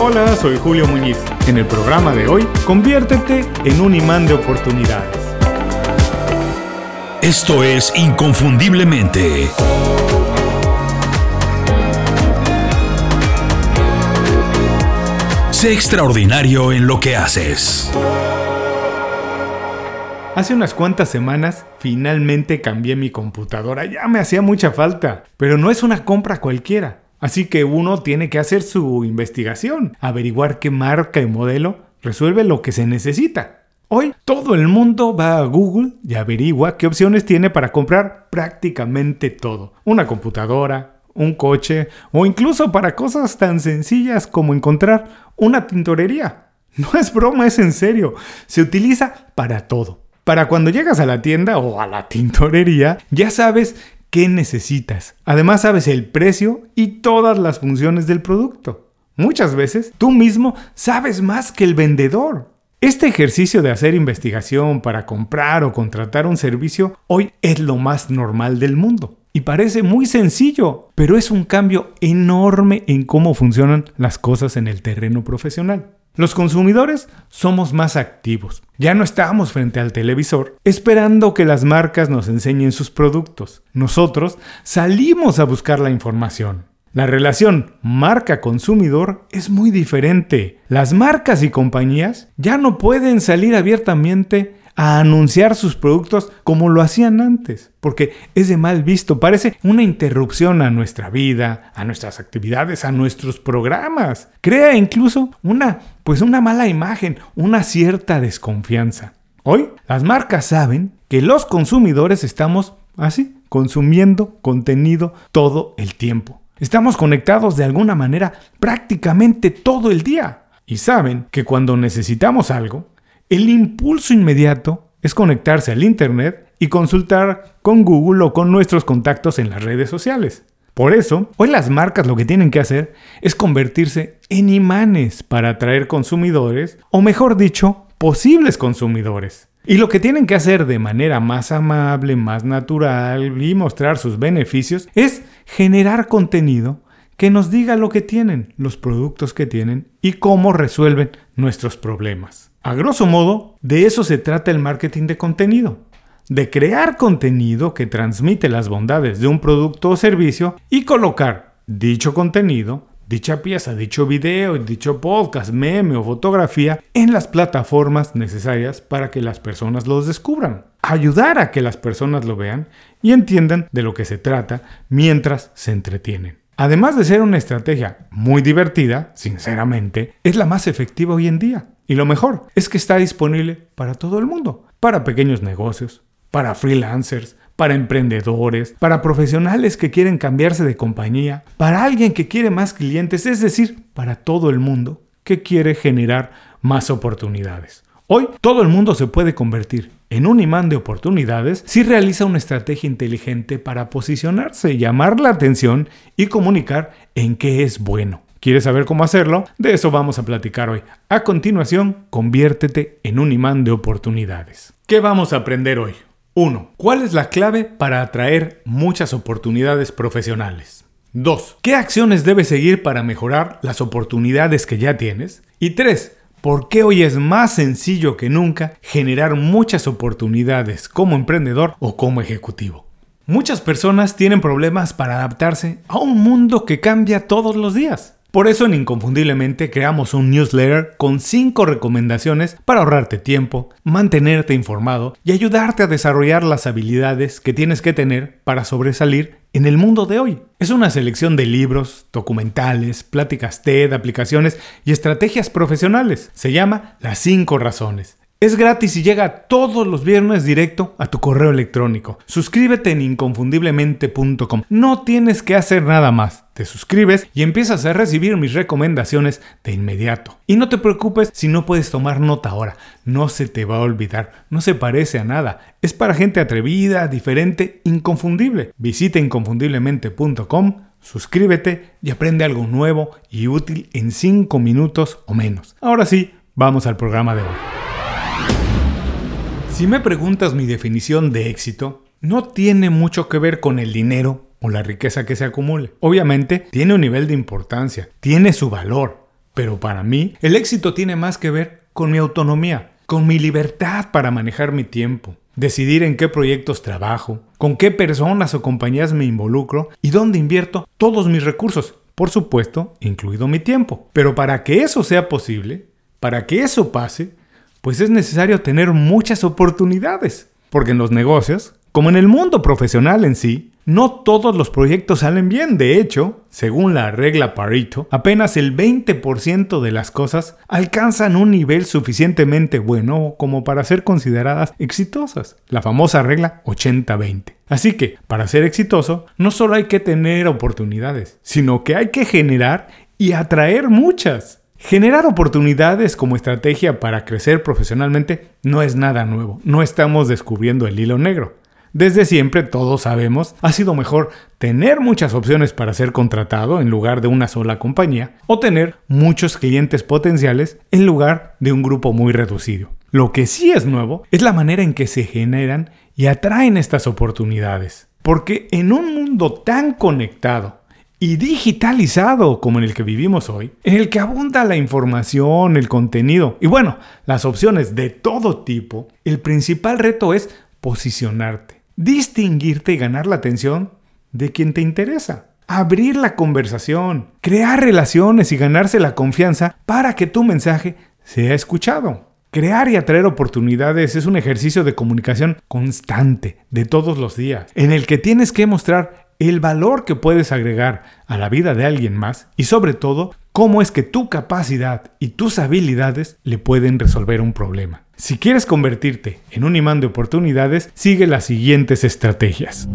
Hola, soy Julio Muñiz. En el programa de hoy, conviértete en un imán de oportunidades. Esto es Inconfundiblemente. Sé extraordinario en lo que haces. Hace unas cuantas semanas finalmente cambié mi computadora, ya me hacía mucha falta, pero no es una compra cualquiera. Así que uno tiene que hacer su investigación, averiguar qué marca y modelo resuelve lo que se necesita. Hoy todo el mundo va a Google y averigua qué opciones tiene para comprar prácticamente todo. Una computadora, un coche o incluso para cosas tan sencillas como encontrar una tintorería. No es broma, es en serio. Se utiliza para todo. Para cuando llegas a la tienda o a la tintorería, ya sabes qué necesitas. Además sabes el precio y todas las funciones del producto. Muchas veces tú mismo sabes más que el vendedor. Este ejercicio de hacer investigación para comprar o contratar un servicio hoy es lo más normal del mundo. Y parece muy sencillo, pero es un cambio enorme en cómo funcionan las cosas en el terreno profesional. Los consumidores somos más activos. Ya no estamos frente al televisor esperando que las marcas nos enseñen sus productos. Nosotros salimos a buscar la información. La relación marca-consumidor es muy diferente. Las marcas y compañías ya no pueden salir abiertamente a anunciar sus productos como lo hacían antes, porque es de mal visto, parece una interrupción a nuestra vida, a nuestras actividades, a nuestros programas. Crea incluso una pues una mala imagen, una cierta desconfianza. Hoy las marcas saben que los consumidores estamos así, consumiendo contenido todo el tiempo. Estamos conectados de alguna manera prácticamente todo el día. Y saben que cuando necesitamos algo, el impulso inmediato es conectarse al Internet y consultar con Google o con nuestros contactos en las redes sociales. Por eso, hoy las marcas lo que tienen que hacer es convertirse en imanes para atraer consumidores, o mejor dicho, posibles consumidores. Y lo que tienen que hacer de manera más amable, más natural y mostrar sus beneficios es generar contenido que nos diga lo que tienen, los productos que tienen y cómo resuelven nuestros problemas. A grosso modo, de eso se trata el marketing de contenido. De crear contenido que transmite las bondades de un producto o servicio y colocar dicho contenido, dicha pieza, dicho video, dicho podcast, meme o fotografía en las plataformas necesarias para que las personas los descubran. Ayudar a que las personas lo vean y entiendan de lo que se trata mientras se entretienen. Además de ser una estrategia muy divertida, sinceramente, es la más efectiva hoy en día. Y lo mejor es que está disponible para todo el mundo, para pequeños negocios, para freelancers, para emprendedores, para profesionales que quieren cambiarse de compañía, para alguien que quiere más clientes, es decir, para todo el mundo que quiere generar más oportunidades. Hoy todo el mundo se puede convertir en un imán de oportunidades si realiza una estrategia inteligente para posicionarse, llamar la atención y comunicar en qué es bueno. ¿Quieres saber cómo hacerlo? De eso vamos a platicar hoy. A continuación, conviértete en un imán de oportunidades. ¿Qué vamos a aprender hoy? 1. ¿Cuál es la clave para atraer muchas oportunidades profesionales? 2. ¿Qué acciones debes seguir para mejorar las oportunidades que ya tienes? Y 3. ¿Por qué hoy es más sencillo que nunca generar muchas oportunidades como emprendedor o como ejecutivo? Muchas personas tienen problemas para adaptarse a un mundo que cambia todos los días. Por eso en Inconfundiblemente creamos un newsletter con 5 recomendaciones para ahorrarte tiempo, mantenerte informado y ayudarte a desarrollar las habilidades que tienes que tener para sobresalir en el mundo de hoy. Es una selección de libros, documentales, pláticas TED, aplicaciones y estrategias profesionales. Se llama Las 5 razones. Es gratis y llega todos los viernes directo a tu correo electrónico. Suscríbete en inconfundiblemente.com. No tienes que hacer nada más. Te suscribes y empiezas a recibir mis recomendaciones de inmediato. Y no te preocupes si no puedes tomar nota ahora. No se te va a olvidar. No se parece a nada. Es para gente atrevida, diferente, inconfundible. Visita inconfundiblemente.com suscríbete y aprende algo nuevo y útil en 5 minutos o menos. Ahora sí, vamos al programa de hoy. Si me preguntas mi definición de éxito, no tiene mucho que ver con el dinero o la riqueza que se acumule. Obviamente tiene un nivel de importancia, tiene su valor, Pero para mí, el éxito tiene más que ver con mi autonomía, con mi libertad para manejar mi tiempo, decidir en qué proyectos trabajo, con qué personas o compañías me involucro y dónde invierto todos mis recursos, por supuesto, incluido mi tiempo. Pero para que eso sea posible, para que eso pase, pues es necesario tener muchas oportunidades. Porque en los negocios, como en el mundo profesional en sí, no todos los proyectos salen bien. De hecho, según la regla Pareto, apenas el 20% de las cosas alcanzan un nivel suficientemente bueno como para ser consideradas exitosas. La famosa regla 80-20. Así que, para ser exitoso, no solo hay que tener oportunidades, sino que hay que generar y atraer muchas. Generar oportunidades como estrategia para crecer profesionalmente no es nada nuevo, no estamos descubriendo el hilo negro. Desde siempre, todos sabemos, ha sido mejor tener muchas opciones para ser contratado en lugar de una sola compañía o tener muchos clientes potenciales en lugar de un grupo muy reducido. Lo que sí es nuevo es la manera en que se generan y atraen estas oportunidades. Porque en un mundo tan conectado y digitalizado como en el que vivimos hoy, en el que abunda la información, el contenido y bueno, las opciones de todo tipo, el principal reto es posicionarte distinguirte y ganar la atención de quien te interesa. Abrir la conversación, crear relaciones y ganarse la confianza para que tu mensaje sea escuchado. Crear y atraer oportunidades es un ejercicio de comunicación constante, de todos los días, en el que tienes que mostrar el valor que puedes agregar a la vida de alguien más y sobre todo cómo es que tu capacidad y tus habilidades le pueden resolver un problema. Si quieres convertirte en un imán de oportunidades, sigue las siguientes estrategias.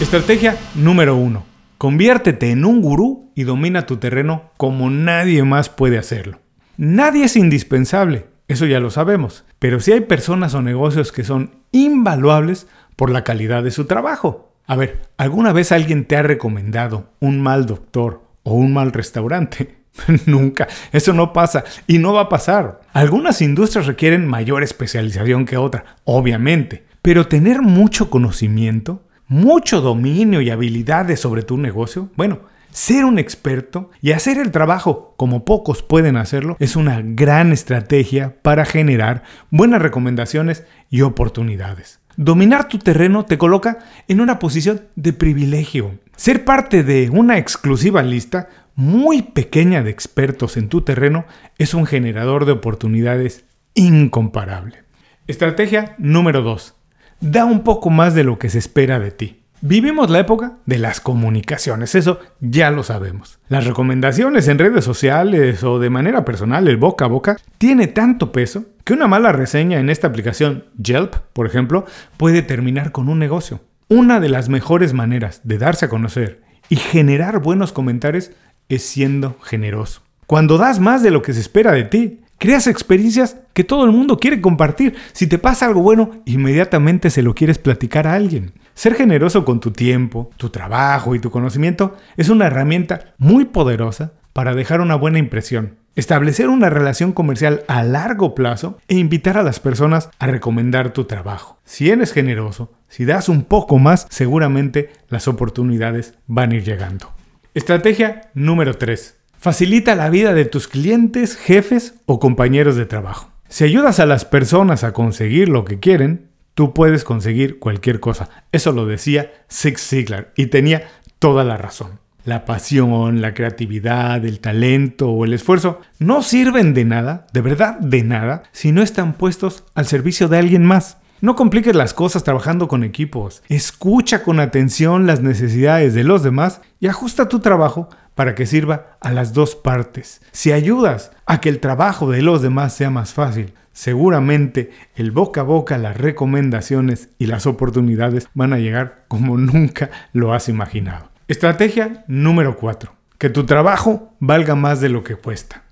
Estrategia número 1. Conviértete en un gurú y domina tu terreno como nadie más puede hacerlo. Nadie es indispensable, eso ya lo sabemos, pero si hay personas o negocios que son invaluables por la calidad de su trabajo. A ver, ¿alguna vez alguien te ha recomendado un mal doctor o un mal restaurante? Nunca. Eso no pasa y no va a pasar. Algunas industrias requieren mayor especialización que otras, obviamente. Pero tener mucho conocimiento, mucho dominio y habilidades sobre tu negocio, bueno, ser un experto y hacer el trabajo como pocos pueden hacerlo es una gran estrategia para generar buenas recomendaciones y oportunidades. Dominar tu terreno te coloca en una posición de privilegio. Ser parte de una exclusiva lista muy pequeña de expertos en tu terreno es un generador de oportunidades incomparable. Estrategia número 2. Da un poco más de lo que se espera de ti. Vivimos la época de las comunicaciones, eso ya lo sabemos. Las recomendaciones en redes sociales o de manera personal, el boca a boca, tiene tanto peso que una mala reseña en esta aplicación Yelp, por ejemplo, puede terminar con un negocio. Una de las mejores maneras de darse a conocer y generar buenos comentarios es siendo generoso. Cuando das más de lo que se espera de ti, creas experiencias que todo el mundo quiere compartir. Si te pasa algo bueno, inmediatamente se lo quieres platicar a alguien. Ser generoso con tu tiempo, tu trabajo y tu conocimiento es una herramienta muy poderosa para dejar una buena impresión, establecer una relación comercial a largo plazo e invitar a las personas a recomendar tu trabajo. Si eres generoso, si das un poco más, seguramente las oportunidades van a ir llegando. Estrategia número 3. Facilita la vida de tus clientes, jefes o compañeros de trabajo. Si ayudas a las personas a conseguir lo que quieren, tú puedes conseguir cualquier cosa. Eso lo decía Zig Ziglar y tenía toda la razón. La pasión, la creatividad, el talento o el esfuerzo no sirven de nada, de verdad de nada, si no están puestos al servicio de alguien más. No compliques las cosas trabajando con equipos. Escucha con atención las necesidades de los demás y ajusta tu trabajo para que sirva a las dos partes. Si ayudas a que el trabajo de los demás sea más fácil, seguramente el boca a boca, las recomendaciones y las oportunidades van a llegar como nunca lo has imaginado. Estrategia número 4. Que tu trabajo valga más de lo que cuesta.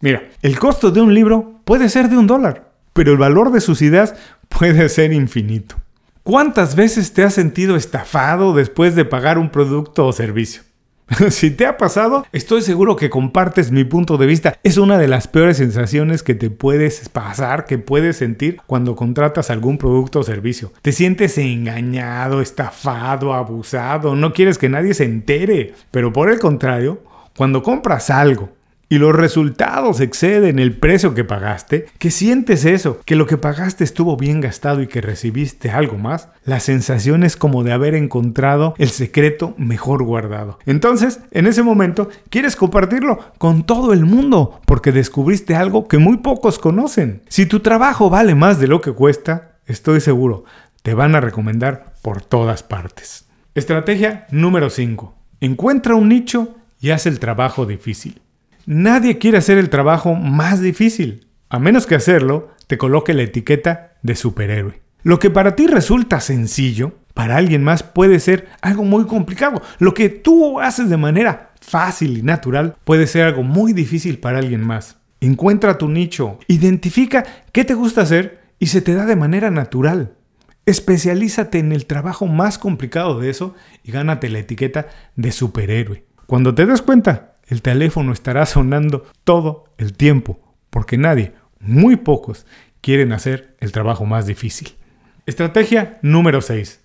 Mira, el costo de un libro puede ser de un dólar, pero el valor de sus ideas puede ser infinito. ¿Cuántas veces te has sentido estafado después de pagar un producto o servicio? si te ha pasado, estoy seguro que compartes mi punto de vista. Es una de las peores sensaciones que te puedes pasar, que puedes sentir cuando contratas algún producto o servicio. Te sientes engañado, estafado, abusado, no quieres que nadie se entere. Pero por el contrario, Cuando compras algo y los resultados exceden el precio que pagaste, que sientes eso, que lo que pagaste estuvo bien gastado y que recibiste algo más, la sensación es como de haber encontrado el secreto mejor guardado. Entonces, en ese momento, quieres compartirlo con todo el mundo porque descubriste algo que muy pocos conocen. Si tu trabajo vale más de lo que cuesta, estoy seguro, te van a recomendar por todas partes. Estrategia número 5. Encuentra un nicho y haz el trabajo difícil. Nadie quiere hacer el trabajo más difícil, a menos que hacerlo te coloque la etiqueta de superhéroe. Lo que para ti resulta sencillo, para alguien más puede ser algo muy complicado. Lo que tú haces de manera fácil y natural puede ser algo muy difícil para alguien más. Encuentra tu nicho, identifica qué te gusta hacer y se te da de manera natural. Especialízate en el trabajo más complicado de eso y gánate la etiqueta de superhéroe. Cuando te des cuenta, el teléfono estará sonando todo el tiempo, porque nadie, muy pocos, quieren hacer el trabajo más difícil. Estrategia número 6.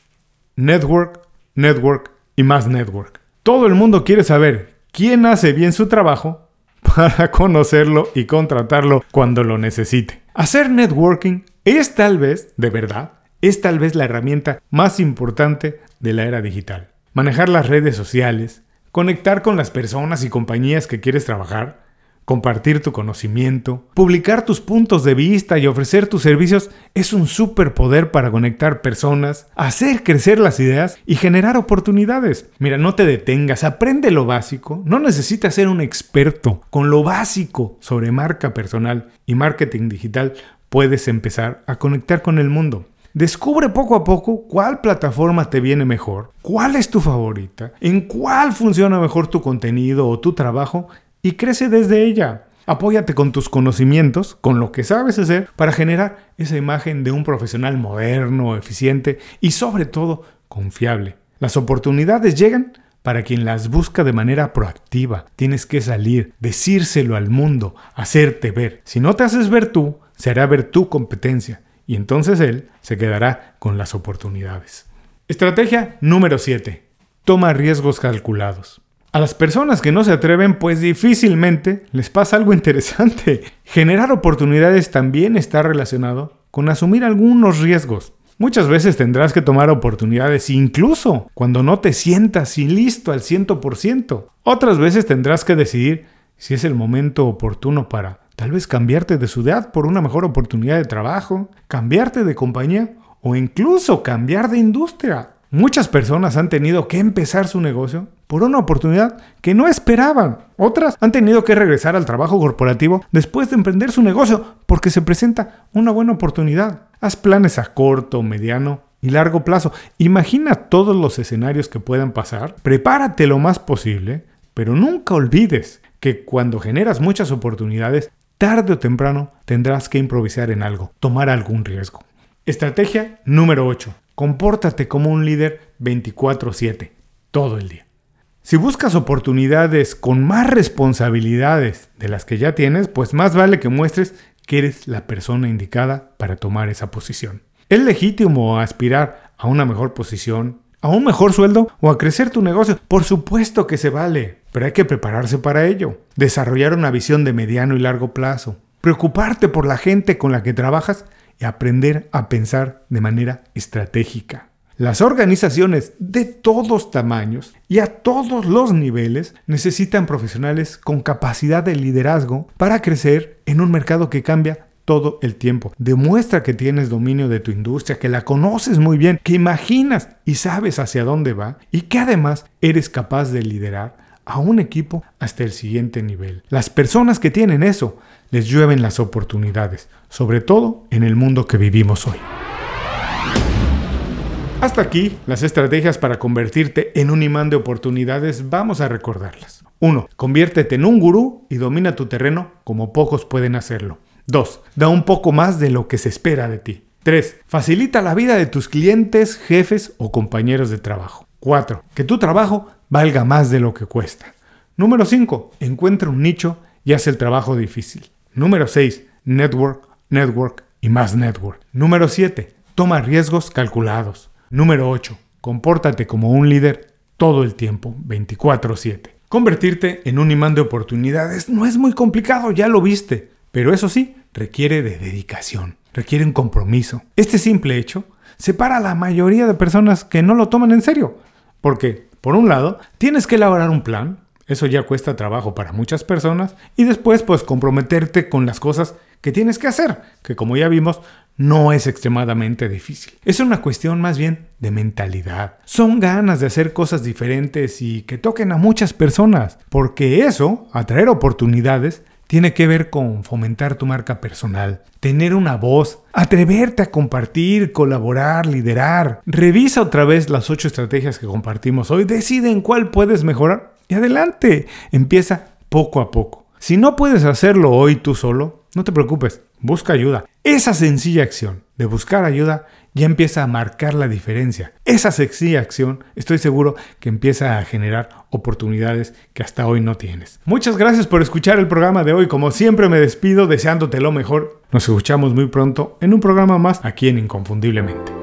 Network, network y más network. Todo el mundo quiere saber quién hace bien su trabajo para conocerlo y contratarlo cuando lo necesite. Hacer networking es tal vez, de verdad, es tal vez la herramienta más importante de la era digital. Manejar las redes sociales, conectar con las personas y compañías que quieres trabajar, compartir tu conocimiento, publicar tus puntos de vista y ofrecer tus servicios es un superpoder para conectar personas, hacer crecer las ideas y generar oportunidades. Mira, no te detengas, aprende lo básico, no necesitas ser un experto. Con lo básico sobre marca personal y marketing digital puedes empezar a conectar con el mundo. Descubre poco a poco cuál plataforma te viene mejor, cuál es tu favorita, en cuál funciona mejor tu contenido o tu trabajo y crece desde ella. Apóyate con tus conocimientos, con lo que sabes hacer, para generar esa imagen de un profesional moderno, eficiente y sobre todo confiable. Las oportunidades llegan para quien las busca de manera proactiva. Tienes que salir, decírselo al mundo, hacerte ver. Si no te haces ver tú, se hará ver tu competencia y entonces él se quedará con las oportunidades. Estrategia número 7. Toma riesgos calculados. A las personas que no se atreven, pues difícilmente les pasa algo interesante. Generar oportunidades también está relacionado con asumir algunos riesgos. Muchas veces tendrás que tomar oportunidades incluso cuando no te sientas y listo al 100%. Otras veces tendrás que decidir si es el momento oportuno para Tal vez cambiarte de ciudad por una mejor oportunidad de trabajo, cambiarte de compañía o incluso cambiar de industria. Muchas personas han tenido que empezar su negocio por una oportunidad que no esperaban. Otras han tenido que regresar al trabajo corporativo después de emprender su negocio porque se presenta una buena oportunidad. Haz planes a corto, mediano y largo plazo. Imagina todos los escenarios que puedan pasar. Prepárate lo más posible, pero nunca olvides que cuando generas muchas oportunidades tarde o temprano tendrás que improvisar en algo, tomar algún riesgo. Estrategia número 8. Compórtate como un líder 24/7, todo el día. Si buscas oportunidades con más responsabilidades de las que ya tienes, pues más vale que muestres que eres la persona indicada para tomar esa posición. Es legítimo aspirar a una mejor posición, a un mejor sueldo o a crecer tu negocio. Por supuesto que se vale, pero hay que prepararse para ello. Desarrollar una visión de mediano y largo plazo. Preocuparte por la gente con la que trabajas y aprender a pensar de manera estratégica. Las organizaciones de todos tamaños y a todos los niveles necesitan profesionales con capacidad de liderazgo para crecer en un mercado que cambia todo el tiempo. Demuestra que tienes dominio de tu industria, que la conoces muy bien, que imaginas y sabes hacia dónde va y que además eres capaz de liderar a un equipo hasta el siguiente nivel. Las personas que tienen eso les llueven las oportunidades, sobre todo en el mundo que vivimos hoy. Hasta aquí las estrategias para convertirte en un imán de oportunidades, vamos a recordarlas. 1. Conviértete en un gurú y domina tu terreno como pocos pueden hacerlo. 2. Da un poco más de lo que se espera de ti. 3. Facilita la vida de tus clientes, jefes o compañeros de trabajo. 4. Que tu trabajo valga más de lo que cuesta. Número 5. Encuentra un nicho y haz el trabajo difícil. Número 6. Network, network y más network. Número 7. Toma riesgos calculados. Número 8. Compórtate como un líder todo el tiempo, 24/7. Convertirte en un imán de oportunidades no es muy complicado, ya lo viste, pero eso sí, requiere de dedicación, requiere un compromiso. Este simple hecho separa a la mayoría de personas que no lo toman en serio, porque, por un lado, tienes que elaborar un plan, eso ya cuesta trabajo para muchas personas, y después pues comprometerte con las cosas que tienes que hacer, que como ya vimos, no es extremadamente difícil. Es una cuestión más bien de mentalidad. Son ganas de hacer cosas diferentes y que toquen a muchas personas, porque eso, atraer oportunidades, tiene que ver con fomentar tu marca personal, tener una voz, atreverte a compartir, colaborar, liderar. Revisa otra vez las ocho estrategias que compartimos hoy, decide en cuál puedes mejorar y adelante. Empieza poco a poco. Si no puedes hacerlo hoy tú solo, no te preocupes, busca ayuda. Esa sencilla acción de buscar ayuda ya empieza a marcar la diferencia. Esa sencilla acción estoy seguro que empieza a generar oportunidades que hasta hoy no tienes. Muchas gracias por escuchar el programa de hoy. Como siempre me despido deseándote lo mejor. Nos escuchamos muy pronto en un programa más aquí en Inconfundiblemente.